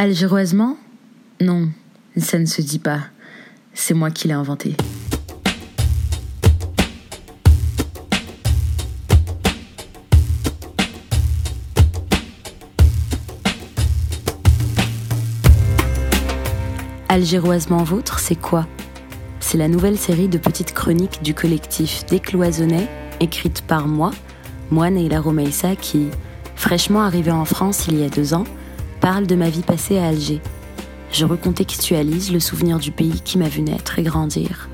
Algéroisement? Non, ça ne se dit pas. C'est moi qui l'ai inventé. Algéroisement vôtre, c'est quoi? C'est la nouvelle série de petites chroniques du collectif Décloisonnet, écrite par moi, moi Neila Romeissa, qui, fraîchement arrivée en France il y a deux ans, parle de ma vie passée à Alger. Je recontextualise le souvenir du pays qui m'a vu naître et grandir.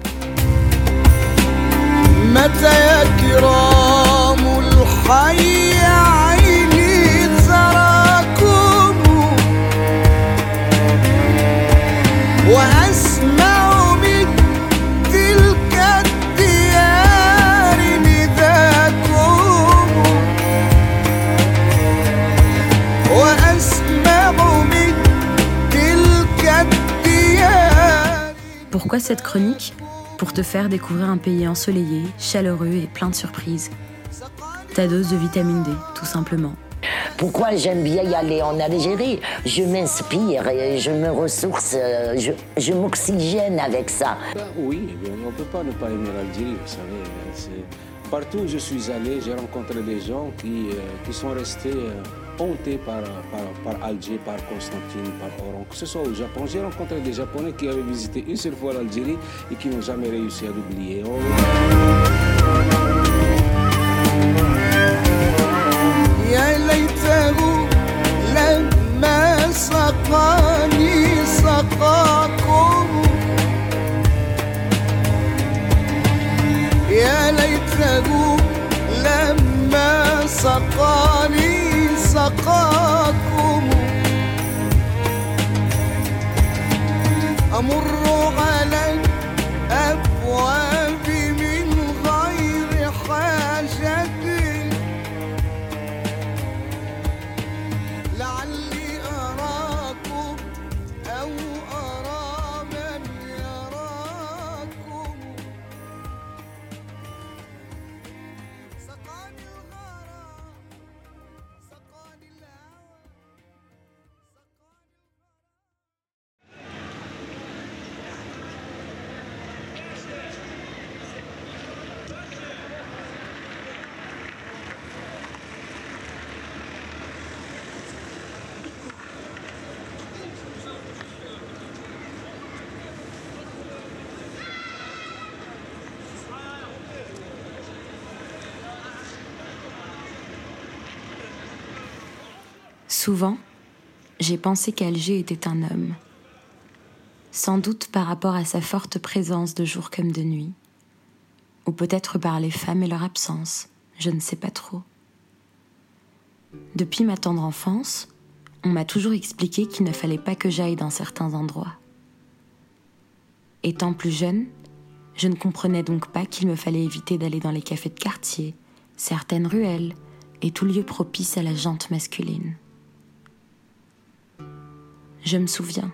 Pourquoi cette chronique? Pour te faire découvrir un pays ensoleillé, chaleureux et plein de surprises. Ta dose de vitamine D, tout simplement. Pourquoi j'aime bien y aller en Algérie? Je m'inspire, et je me ressource, euh, je, m'oxygène avec ça. Ben oui, on ne peut pas ne pas aimer l'Algérie, vous savez. Partout où je suis allé, j'ai rencontré des gens qui, euh, qui sont restés honté par, par, Alger, par Constantine, par Oran, que ce soit au Japon. J'ai rencontré des Japonais qui avaient visité une seule fois l'Algérie et qui n'ont jamais réussi à l'oublier. Oh. سقاكم أمر على Souvent, j'ai pensé qu'Alger était un homme. Sans doute par rapport à sa forte présence de jour comme de nuit. Ou peut-être par les femmes et leur absence, je ne sais pas trop. Depuis ma tendre enfance, on m'a toujours expliqué qu'il ne fallait pas que j'aille dans certains endroits. Étant plus jeune, je ne comprenais donc pas qu'il me fallait éviter d'aller dans les cafés de quartier, certaines ruelles et tout lieu propice à la jante masculine. Je me souviens.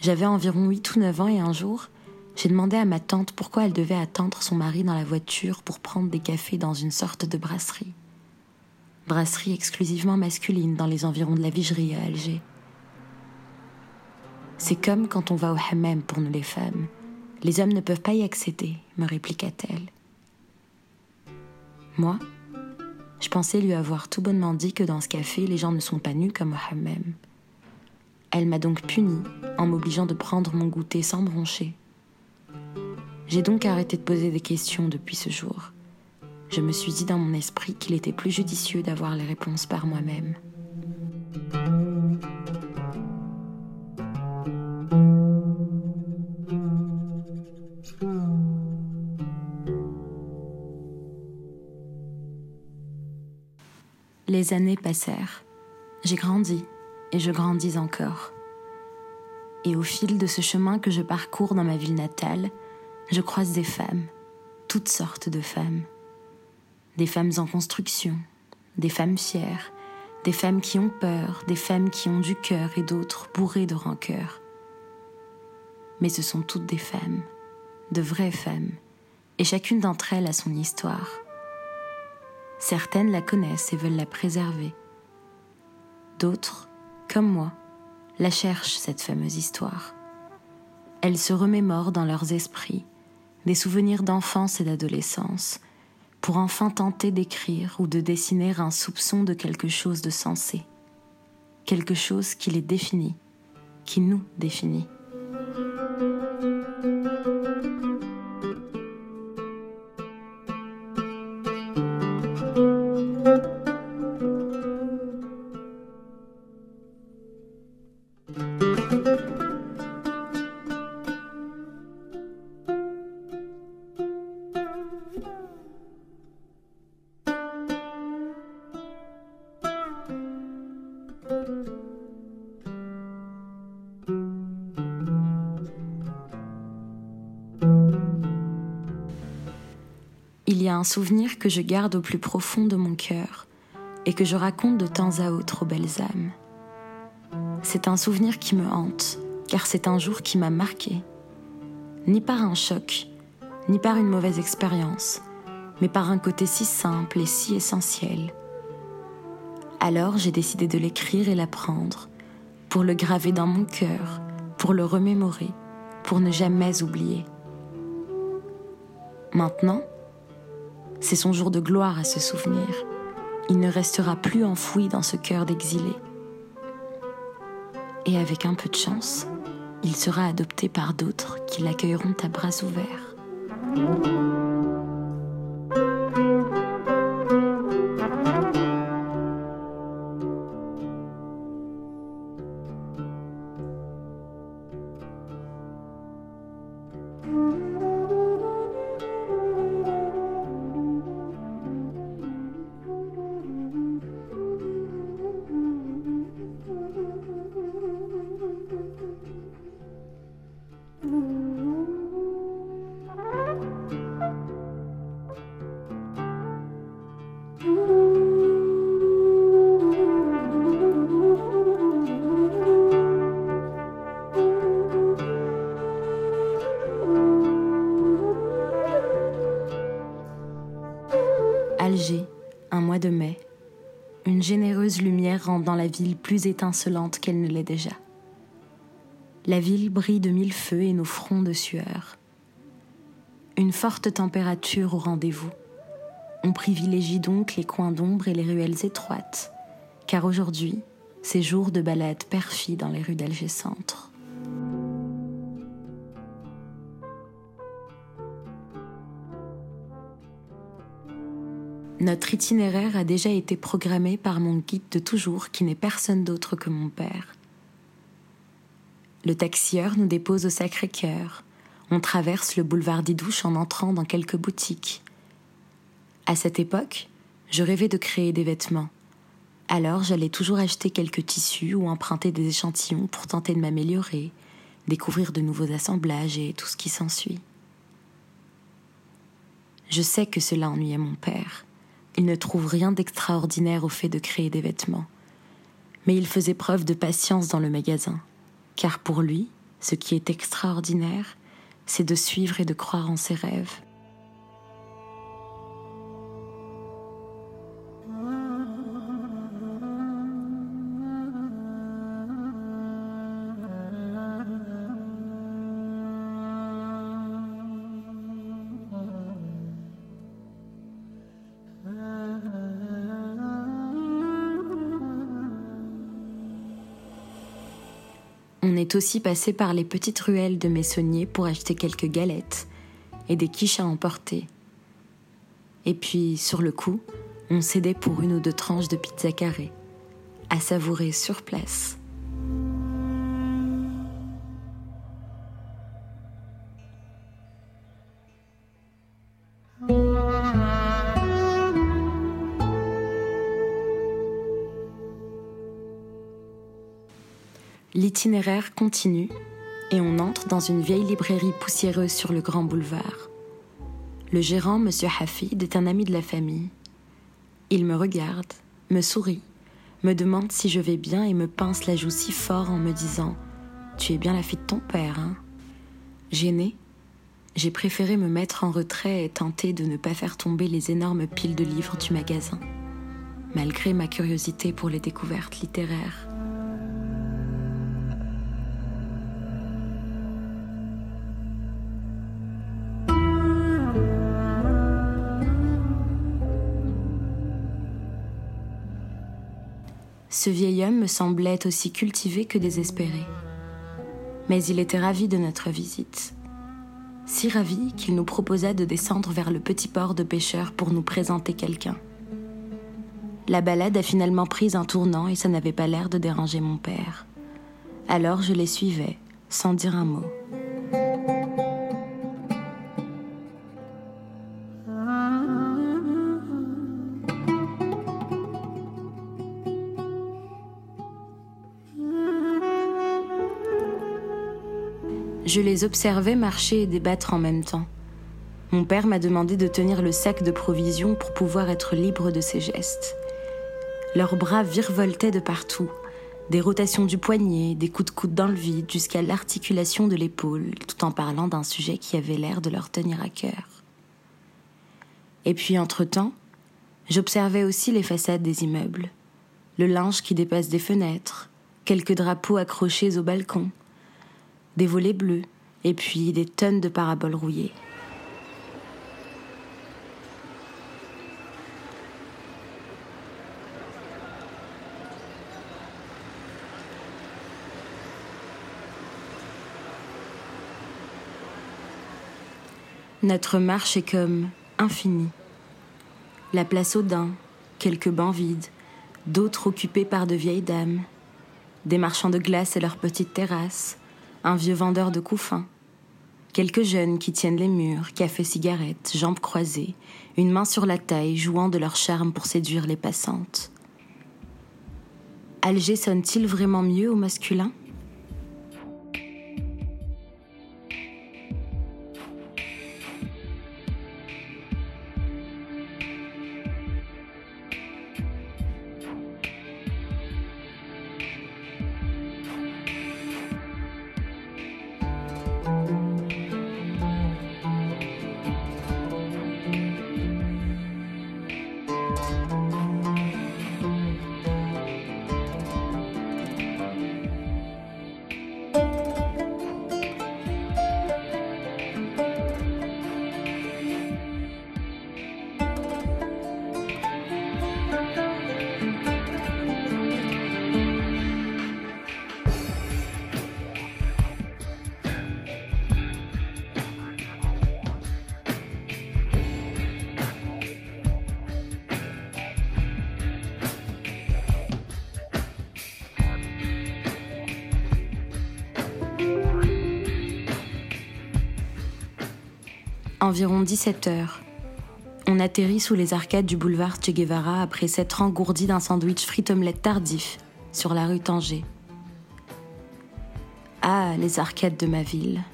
J'avais environ 8 ou 9 ans et un jour, j'ai demandé à ma tante pourquoi elle devait attendre son mari dans la voiture pour prendre des cafés dans une sorte de brasserie. Brasserie exclusivement masculine dans les environs de la Vigerie à Alger. C'est comme quand on va au hammam pour nous les femmes. Les hommes ne peuvent pas y accéder, me répliqua-t-elle. Moi, je pensais lui avoir tout bonnement dit que dans ce café, les gens ne sont pas nus comme au hammam. Elle m'a donc puni en m'obligeant de prendre mon goûter sans broncher. J'ai donc arrêté de poser des questions depuis ce jour. Je me suis dit dans mon esprit qu'il était plus judicieux d'avoir les réponses par moi-même. Les années passèrent. J'ai grandi et je grandis encore. Et au fil de ce chemin que je parcours dans ma ville natale, je croise des femmes, toutes sortes de femmes. Des femmes en construction, des femmes fières, des femmes qui ont peur, des femmes qui ont du cœur et d'autres bourrées de rancœur. Mais ce sont toutes des femmes, de vraies femmes, et chacune d'entre elles a son histoire. Certaines la connaissent et veulent la préserver. D'autres comme moi, la cherchent, cette fameuse histoire. Elle se remémore dans leurs esprits des souvenirs d'enfance et d'adolescence, pour enfin tenter d'écrire ou de dessiner un soupçon de quelque chose de sensé, quelque chose qui les définit, qui nous définit. Souvenir que je garde au plus profond de mon cœur et que je raconte de temps à autre aux belles âmes. C'est un souvenir qui me hante, car c'est un jour qui m'a marqué. Ni par un choc, ni par une mauvaise expérience, mais par un côté si simple et si essentiel. Alors j'ai décidé de l'écrire et l'apprendre, pour le graver dans mon cœur, pour le remémorer, pour ne jamais oublier. Maintenant, c'est son jour de gloire à se souvenir. Il ne restera plus enfoui dans ce cœur d'exilé. Et avec un peu de chance, il sera adopté par d'autres qui l'accueilleront à bras ouverts. Alger, un mois de mai. Une généreuse lumière rend dans la ville plus étincelante qu'elle ne l'est déjà. La ville brille de mille feux et nos fronts de sueur. Une forte température au rendez-vous. On privilégie donc les coins d'ombre et les ruelles étroites, car aujourd'hui, c'est jour de balade perfide dans les rues d'Alger Centre. Notre itinéraire a déjà été programmé par mon guide de toujours qui n'est personne d'autre que mon père. Le taxieur nous dépose au Sacré-Cœur. On traverse le boulevard d'Idouche en entrant dans quelques boutiques. À cette époque, je rêvais de créer des vêtements. Alors j'allais toujours acheter quelques tissus ou emprunter des échantillons pour tenter de m'améliorer, découvrir de nouveaux assemblages et tout ce qui s'ensuit. Je sais que cela ennuyait mon père il ne trouve rien d'extraordinaire au fait de créer des vêtements. Mais il faisait preuve de patience dans le magasin, car pour lui, ce qui est extraordinaire, c'est de suivre et de croire en ses rêves. Est aussi passé par les petites ruelles de Messonnier pour acheter quelques galettes et des quiches à emporter. Et puis, sur le coup, on cédait pour une ou deux tranches de pizza carrée, à savourer sur place. L'itinéraire continue et on entre dans une vieille librairie poussiéreuse sur le grand boulevard. Le gérant, M. Hafid, est un ami de la famille. Il me regarde, me sourit, me demande si je vais bien et me pince la joue si fort en me disant Tu es bien la fille de ton père, hein? Gênée, j'ai préféré me mettre en retrait et tenter de ne pas faire tomber les énormes piles de livres du magasin, malgré ma curiosité pour les découvertes littéraires. Ce vieil homme me semblait aussi cultivé que désespéré. Mais il était ravi de notre visite. Si ravi qu'il nous proposa de descendre vers le petit port de pêcheurs pour nous présenter quelqu'un. La balade a finalement pris un tournant et ça n'avait pas l'air de déranger mon père. Alors je les suivais, sans dire un mot. Je les observais marcher et débattre en même temps. Mon père m'a demandé de tenir le sac de provisions pour pouvoir être libre de ses gestes. Leurs bras virevoltaient de partout, des rotations du poignet, des coups de coude dans le vide, jusqu'à l'articulation de l'épaule, tout en parlant d'un sujet qui avait l'air de leur tenir à cœur. Et puis, entre-temps, j'observais aussi les façades des immeubles, le linge qui dépasse des fenêtres, quelques drapeaux accrochés au balcon, des volets bleus et puis des tonnes de paraboles rouillées. Notre marche est comme infinie. La place aux quelques bancs vides, d'autres occupés par de vieilles dames, des marchands de glace et leurs petites terrasses, un vieux vendeur de couffins, quelques jeunes qui tiennent les murs, café cigarettes, jambes croisées, une main sur la taille, jouant de leur charme pour séduire les passantes. Alger sonne-t-il vraiment mieux au masculin? Environ 17 heures. On atterrit sous les arcades du boulevard Che Guevara après s'être engourdi d'un sandwich frites omelette tardif sur la rue Tanger. Ah, les arcades de ma ville.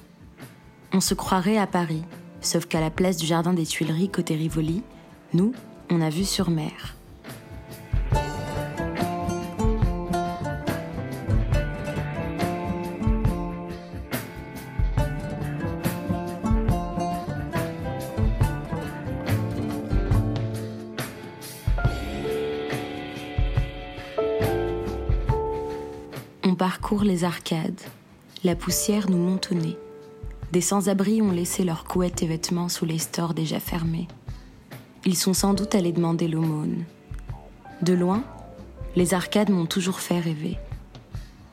On se croirait à Paris, sauf qu'à la place du jardin des Tuileries côté Rivoli, nous, on a vu sur mer. Les arcades. La poussière nous nez. Des sans-abri ont laissé leurs couettes et vêtements sous les stores déjà fermés. Ils sont sans doute allés demander l'aumône. De loin, les arcades m'ont toujours fait rêver.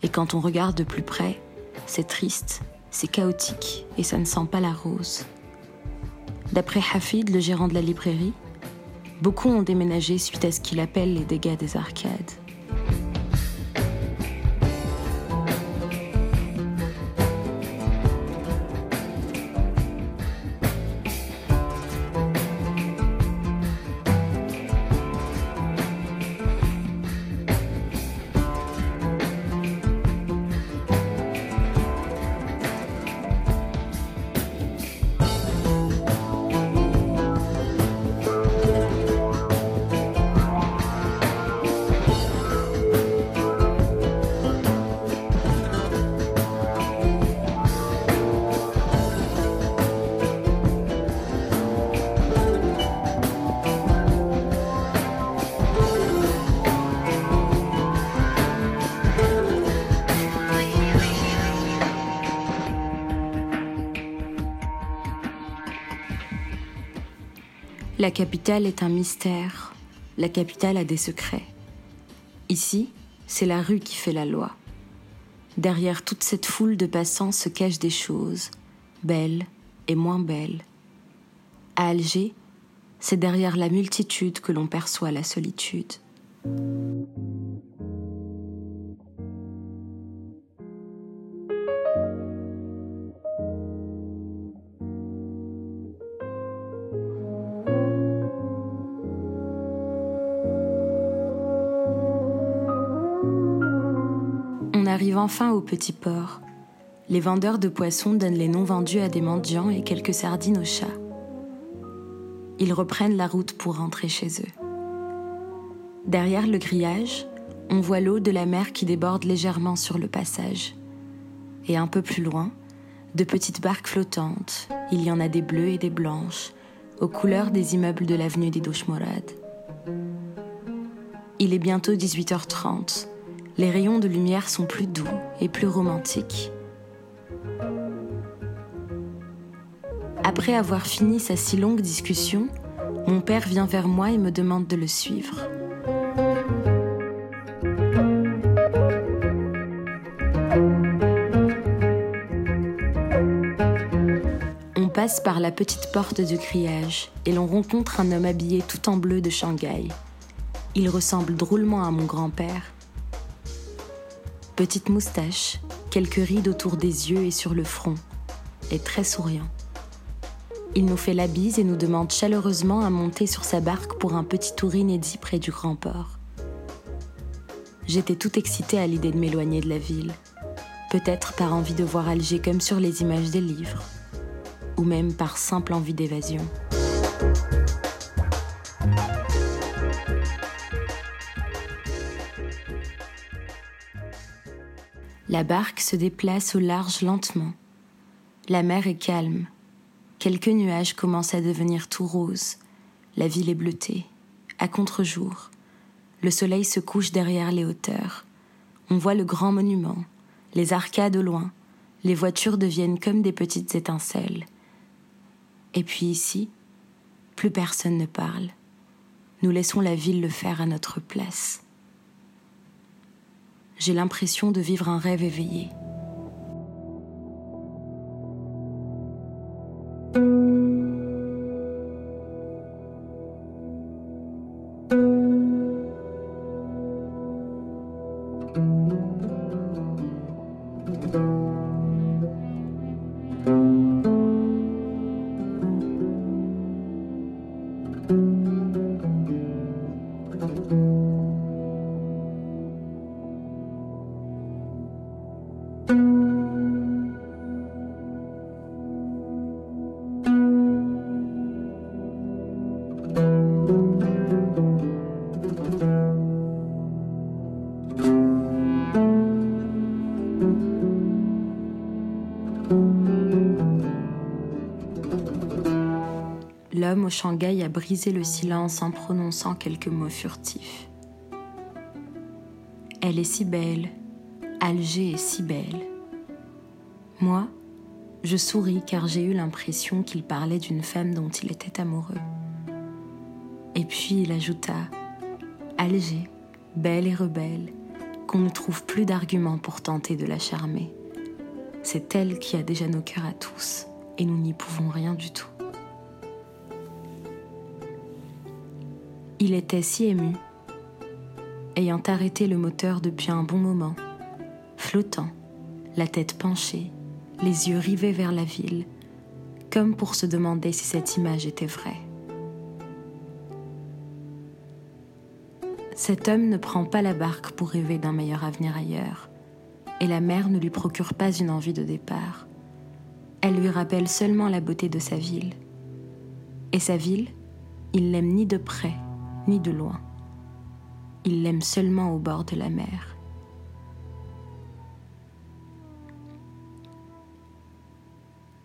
Et quand on regarde de plus près, c'est triste, c'est chaotique et ça ne sent pas la rose. D'après Hafid, le gérant de la librairie, beaucoup ont déménagé suite à ce qu'il appelle les dégâts des arcades. La capitale est un mystère. La capitale a des secrets. Ici, c'est la rue qui fait la loi. Derrière toute cette foule de passants se cachent des choses, belles et moins belles. À Alger, c'est derrière la multitude que l'on perçoit la solitude. Arrive enfin au petit port. Les vendeurs de poissons donnent les noms vendus à des mendiants et quelques sardines aux chats. Ils reprennent la route pour rentrer chez eux. Derrière le grillage, on voit l'eau de la mer qui déborde légèrement sur le passage. Et un peu plus loin, de petites barques flottantes. Il y en a des bleues et des blanches, aux couleurs des immeubles de l'avenue des Douches Il est bientôt 18h30. Les rayons de lumière sont plus doux et plus romantiques. Après avoir fini sa si longue discussion, mon père vient vers moi et me demande de le suivre. On passe par la petite porte de grillage et l'on rencontre un homme habillé tout en bleu de Shanghai. Il ressemble drôlement à mon grand-père. Petite moustache, quelques rides autour des yeux et sur le front, et très souriant. Il nous fait la bise et nous demande chaleureusement à monter sur sa barque pour un petit tour inédit près du grand port. J'étais tout excitée à l'idée de m'éloigner de la ville, peut-être par envie de voir Alger comme sur les images des livres, ou même par simple envie d'évasion. La barque se déplace au large lentement. La mer est calme, Quelques nuages commencent à devenir tout roses. La ville est bleutée, à contre-jour. Le soleil se couche derrière les hauteurs. On voit le grand monument, les arcades au loin. Les voitures deviennent comme des petites étincelles. Et puis ici, plus personne ne parle. Nous laissons la ville le faire à notre place. J'ai l'impression de vivre un rêve éveillé. Shanghai a brisé le silence en prononçant quelques mots furtifs. Elle est si belle, Alger est si belle. Moi, je souris car j'ai eu l'impression qu'il parlait d'une femme dont il était amoureux. Et puis il ajouta Alger, belle et rebelle, qu'on ne trouve plus d'arguments pour tenter de la charmer. C'est elle qui a déjà nos cœurs à tous, et nous n'y pouvons rien du tout. Il était si ému, ayant arrêté le moteur depuis un bon moment, flottant, la tête penchée, les yeux rivés vers la ville, comme pour se demander si cette image était vraie. Cet homme ne prend pas la barque pour rêver d'un meilleur avenir ailleurs, et la mer ne lui procure pas une envie de départ. Elle lui rappelle seulement la beauté de sa ville. Et sa ville, il l'aime ni de près, ni de loin. Il l'aime seulement au bord de la mer.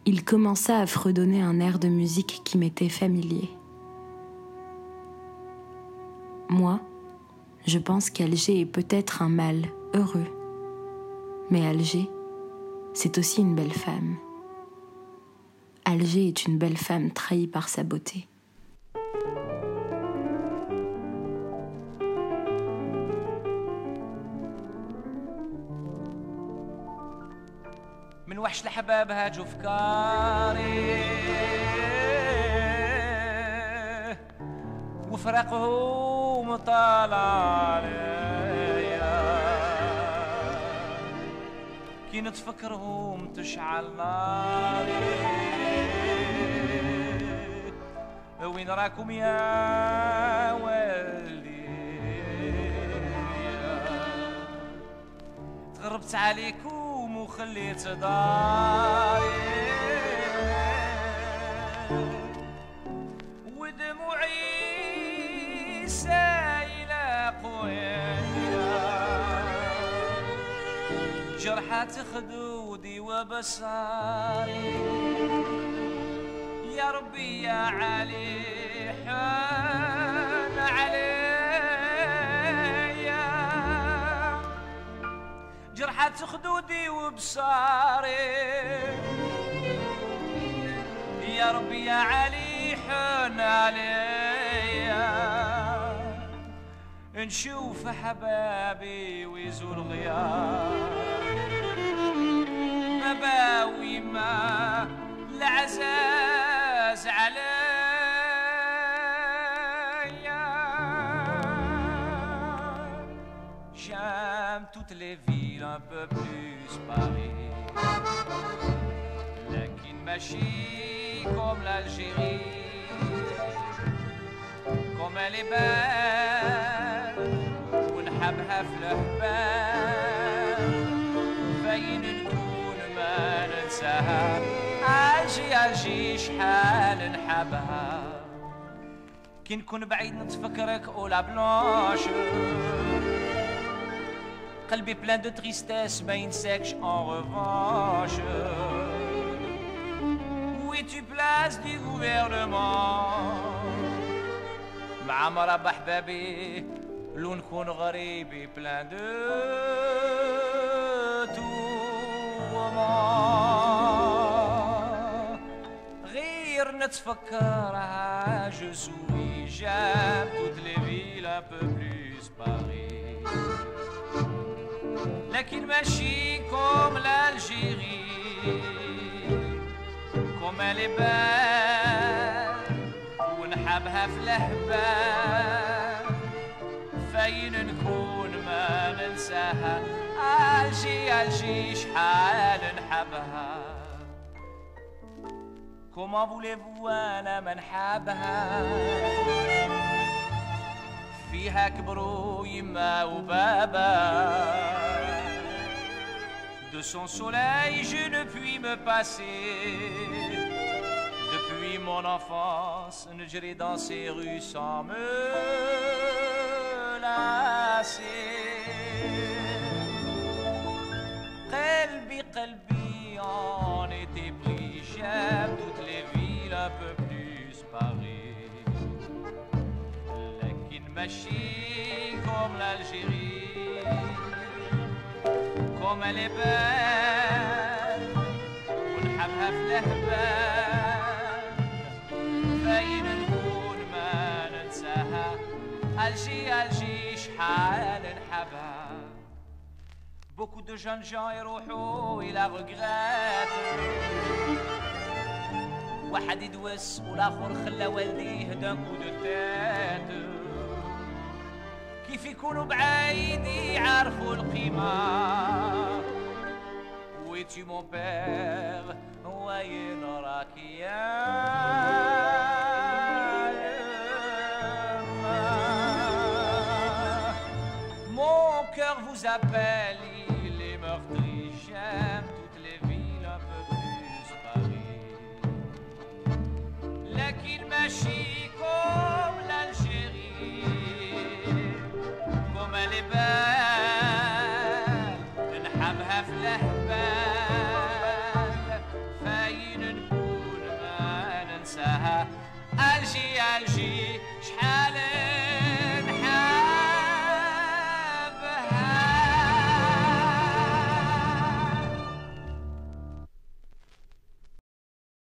Il commença à fredonner un air de musique qui m'était familier. Moi, je pense qu'Alger est peut-être un mâle heureux. Mais Alger, c'est aussi une belle femme. Alger est une belle femme trahie par sa beauté. من وحش الحباب هاجوا فكاري وفرقهم طالع كي نتفكرهم تشعل ناري. وين راكم يا والدي؟ تغربت عليكم. وخليت داري ودموعي سايلة قوية. جرحات خدودي وبصاري يا ربي يا علي حان خدودي وبصاري. يا ربي يا علي حان عليا. نشوف حبابي ويزول غياب مباوي ما العزاز عليا. Paris. لكن ماشي comme l'Algérie comme elle est belle ونحبها في الحبال فين نكون ما ننساها عاجي شحال نحبها كي نكون بعيد نتفكرك اولا بلانش قلبي بلان دو تريستيس ما ينساكش ان ريفانش وي tu place du gouvernement مع مربى حبابي لو نكون غريبي بلان دو tourments غير نتفكرها je souris j'aime toutes les villes un peu plus Paris لكن ماشي كوم لالجيري كوم لبال ونحبها في الهبال فين نكون ما ننساها ألجي ألجي شحال نحبها Comment voulez-vous ما نحبها فيها كبروا يما وبابا De son soleil, je ne puis me passer. Depuis mon enfance, je dans ces rues sans me lasser. قلبي قلبي ماشي comme l'Algérie comme elle est belle. ونحبها في الهبال فين نكون الجي الجي شحال نحبها Beaucoup de jeunes gens يروحوا إلى regret واحد يدوس والآخر خلى والديه دان كو دو تيت كيف يكونوا بعيد يعرفوا القيمة es-tu mon père وين راك يا